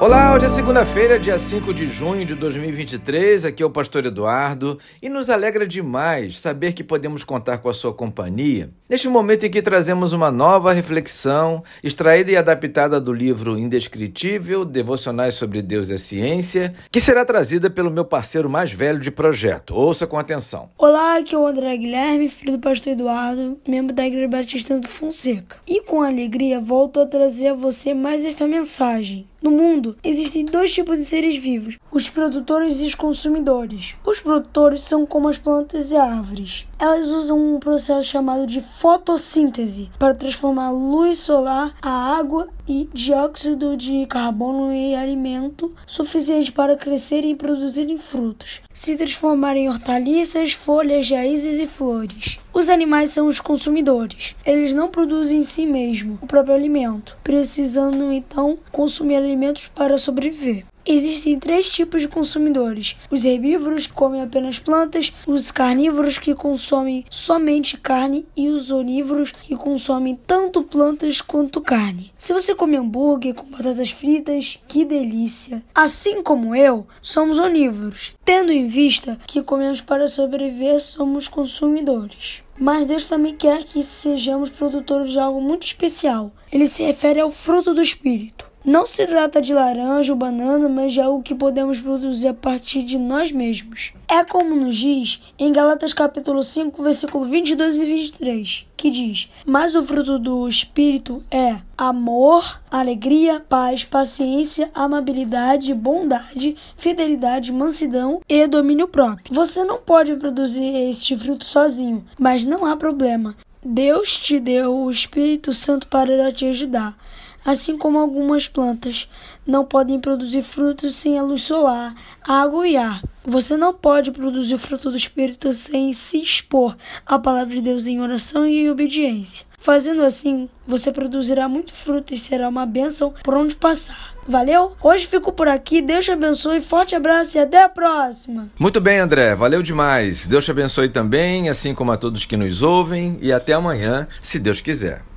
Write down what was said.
Olá, hoje é segunda-feira, dia 5 de junho de 2023. Aqui é o Pastor Eduardo e nos alegra demais saber que podemos contar com a sua companhia neste momento em que trazemos uma nova reflexão, extraída e adaptada do livro Indescritível Devocionais sobre Deus e a Ciência, que será trazida pelo meu parceiro mais velho de projeto. Ouça com atenção. Olá, aqui é o André Guilherme, filho do Pastor Eduardo, membro da Igreja Batista do Fonseca. E com alegria volto a trazer a você mais esta mensagem. No mundo, existem dois tipos de seres vivos: os produtores e os consumidores. Os produtores são como as plantas e árvores. Elas usam um processo chamado de fotossíntese para transformar luz solar, a água e dióxido de carbono em alimento suficiente para crescerem e produzirem frutos, se transformarem em hortaliças, folhas, raízes e flores. Os animais são os consumidores. Eles não produzem em si mesmo o próprio alimento, precisando então consumir alimentos para sobreviver. Existem três tipos de consumidores: os herbívoros, que comem apenas plantas, os carnívoros, que consomem somente carne, e os onívoros, que consomem tanto plantas quanto carne. Se você come hambúrguer com batatas fritas, que delícia! Assim como eu, somos onívoros. Tendo em vista que comemos para sobreviver, somos consumidores. Mas Deus também quer que sejamos produtores de algo muito especial. Ele se refere ao fruto do Espírito. Não se trata de laranja ou banana, mas de algo que podemos produzir a partir de nós mesmos. É como nos diz em Galatas capítulo 5, versículo 22 e 23, que diz: "Mas o fruto do espírito é amor, alegria, paz, paciência, amabilidade, bondade, fidelidade, mansidão e domínio próprio." Você não pode produzir este fruto sozinho, mas não há problema. Deus te deu o Espírito Santo para te ajudar assim como algumas plantas não podem produzir frutos sem a luz solar, água e ar. Você não pode produzir o fruto do Espírito sem se expor à palavra de Deus em oração e obediência. Fazendo assim, você produzirá muito fruto e será uma bênção por onde passar. Valeu? Hoje fico por aqui. Deus te abençoe. Forte abraço e até a próxima. Muito bem, André. Valeu demais. Deus te abençoe também, assim como a todos que nos ouvem. E até amanhã, se Deus quiser.